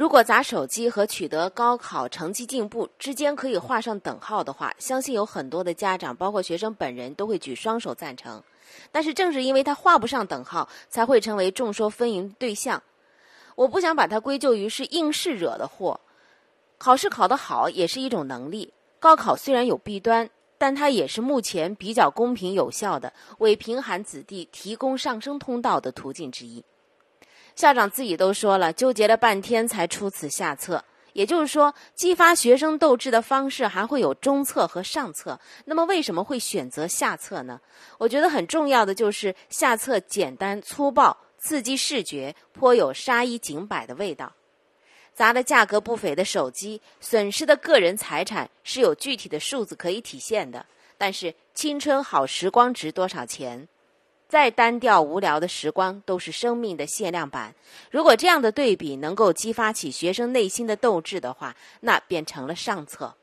如果砸手机和取得高考成绩进步之间可以画上等号的话，相信有很多的家长，包括学生本人，都会举双手赞成。但是正是因为他画不上等号，才会成为众说纷纭的对象。我不想把它归咎于是应试惹的祸。考试考得好也是一种能力。高考虽然有弊端，但它也是目前比较公平有效的为贫寒子弟提供上升通道的途径之一。校长自己都说了，纠结了半天才出此下策。也就是说，激发学生斗志的方式还会有中策和上策。那么，为什么会选择下策呢？我觉得很重要的就是下策简单粗暴、刺激视觉，颇有杀一儆百的味道。砸了价格不菲的手机，损失的个人财产是有具体的数字可以体现的。但是，青春好时光值多少钱？再单调无聊的时光都是生命的限量版。如果这样的对比能够激发起学生内心的斗志的话，那便成了上策。